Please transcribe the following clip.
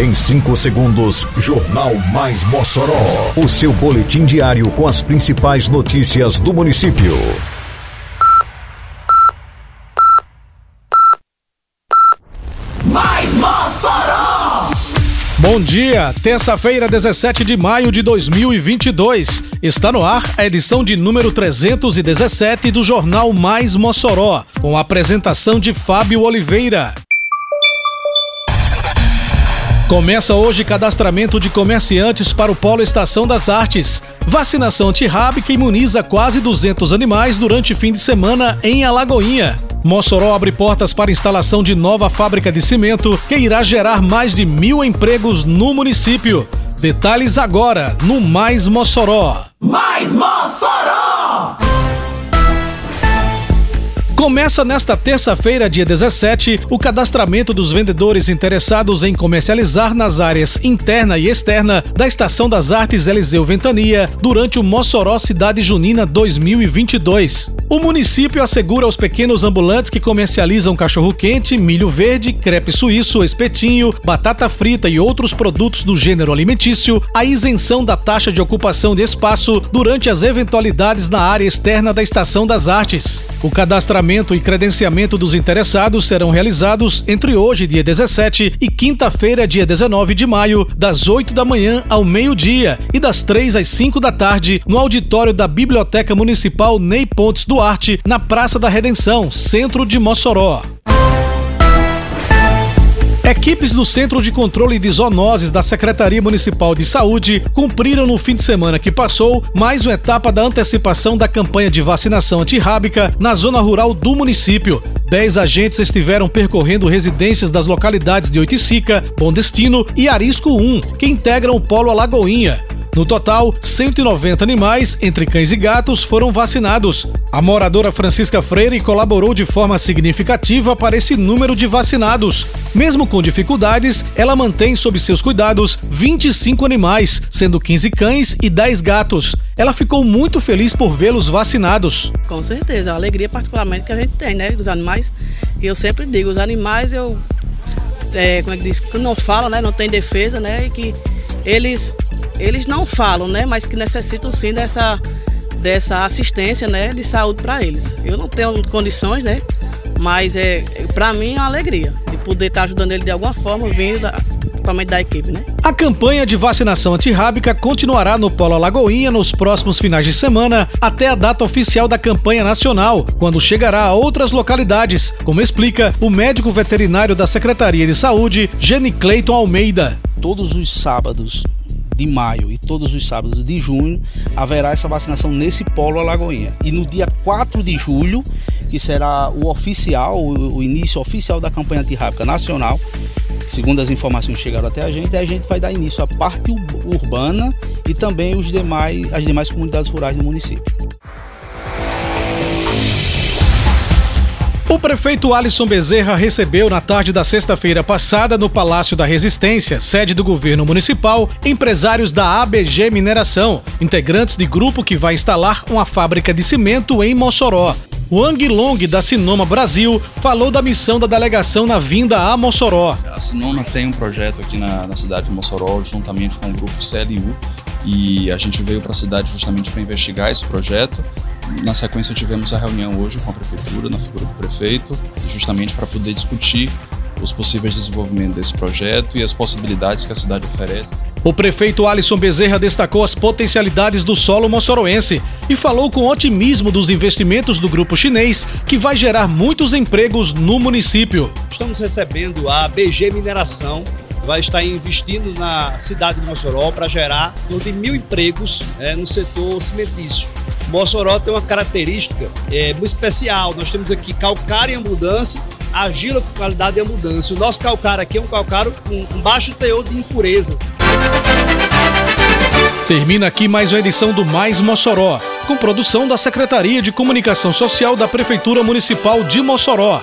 Em 5 segundos, Jornal Mais Mossoró. O seu boletim diário com as principais notícias do município. Mais Mossoró! Bom dia, terça-feira, 17 de maio de 2022. Está no ar a edição de número 317 do Jornal Mais Mossoró, com a apresentação de Fábio Oliveira. Começa hoje cadastramento de comerciantes para o Polo Estação das Artes. Vacinação antirrábica imuniza quase 200 animais durante fim de semana em Alagoinha. Mossoró abre portas para instalação de nova fábrica de cimento que irá gerar mais de mil empregos no município. Detalhes agora no Mais Mossoró. Mais Mossoró! Começa nesta terça-feira, dia 17, o cadastramento dos vendedores interessados em comercializar nas áreas interna e externa da Estação das Artes Eliseu Ventania durante o Mossoró Cidade Junina 2022. O município assegura aos pequenos ambulantes que comercializam cachorro-quente, milho verde, crepe suíço, espetinho, batata frita e outros produtos do gênero alimentício a isenção da taxa de ocupação de espaço durante as eventualidades na área externa da Estação das Artes. O cadastramento e credenciamento dos interessados serão realizados entre hoje, dia 17, e quinta-feira, dia 19 de maio, das 8 da manhã ao meio-dia e das 3 às 5 da tarde, no auditório da Biblioteca Municipal Ney Pontes Duarte, na Praça da Redenção, centro de Mossoró. Equipes do Centro de Controle de Zoonoses da Secretaria Municipal de Saúde cumpriram no fim de semana que passou mais uma etapa da antecipação da campanha de vacinação antirrábica na zona rural do município. Dez agentes estiveram percorrendo residências das localidades de Oiticica, Bom Destino e Arisco 1, que integram o Polo Alagoinha. No total, 190 animais, entre cães e gatos, foram vacinados. A moradora Francisca Freire colaborou de forma significativa para esse número de vacinados. Mesmo com dificuldades, ela mantém sob seus cuidados 25 animais, sendo 15 cães e 10 gatos. Ela ficou muito feliz por vê-los vacinados. Com certeza, a alegria particularmente que a gente tem, né, dos animais. E eu sempre digo, os animais eu é, como é que diz, que não fala, né, não tem defesa, né, e que eles eles não falam, né, mas que necessitam sim dessa, dessa assistência, né, de saúde para eles. Eu não tenho condições, né, mas é, para mim é uma alegria de poder estar ajudando ele de alguma forma, vindo da, totalmente da equipe, né. A campanha de vacinação antirrábica continuará no Polo Alagoinha nos próximos finais de semana até a data oficial da campanha nacional, quando chegará a outras localidades, como explica o médico veterinário da Secretaria de Saúde, Jenny Cleiton Almeida. Todos os sábados de maio e todos os sábados de junho haverá essa vacinação nesse polo Alagoinha. E no dia 4 de julho, que será o oficial, o início oficial da campanha antirrábica nacional, segundo as informações que chegaram até a gente, a gente vai dar início à parte urbana e também os demais, as demais comunidades rurais do município. O prefeito Alisson Bezerra recebeu na tarde da sexta-feira passada no Palácio da Resistência, sede do governo municipal, empresários da ABG Mineração, integrantes de grupo que vai instalar uma fábrica de cimento em Mossoró. Wang Long, da Sinoma Brasil, falou da missão da delegação na vinda a Mossoró. A Sinoma tem um projeto aqui na, na cidade de Mossoró, juntamente com o grupo CLU, e a gente veio para a cidade justamente para investigar esse projeto na sequência, tivemos a reunião hoje com a prefeitura, na figura do prefeito, justamente para poder discutir os possíveis desenvolvimentos desse projeto e as possibilidades que a cidade oferece. O prefeito Alisson Bezerra destacou as potencialidades do solo moçoroense e falou com otimismo dos investimentos do grupo chinês, que vai gerar muitos empregos no município. Estamos recebendo a BG Mineração, vai estar investindo na cidade de Mossoró para gerar mais de mil empregos é, no setor cimentício. Mossoró tem uma característica é, muito especial. Nós temos aqui calcário em abundância, argila com qualidade em abundância. O nosso calcário aqui é um calcário com baixo teor de impurezas. Termina aqui mais uma edição do Mais Mossoró, com produção da Secretaria de Comunicação Social da Prefeitura Municipal de Mossoró.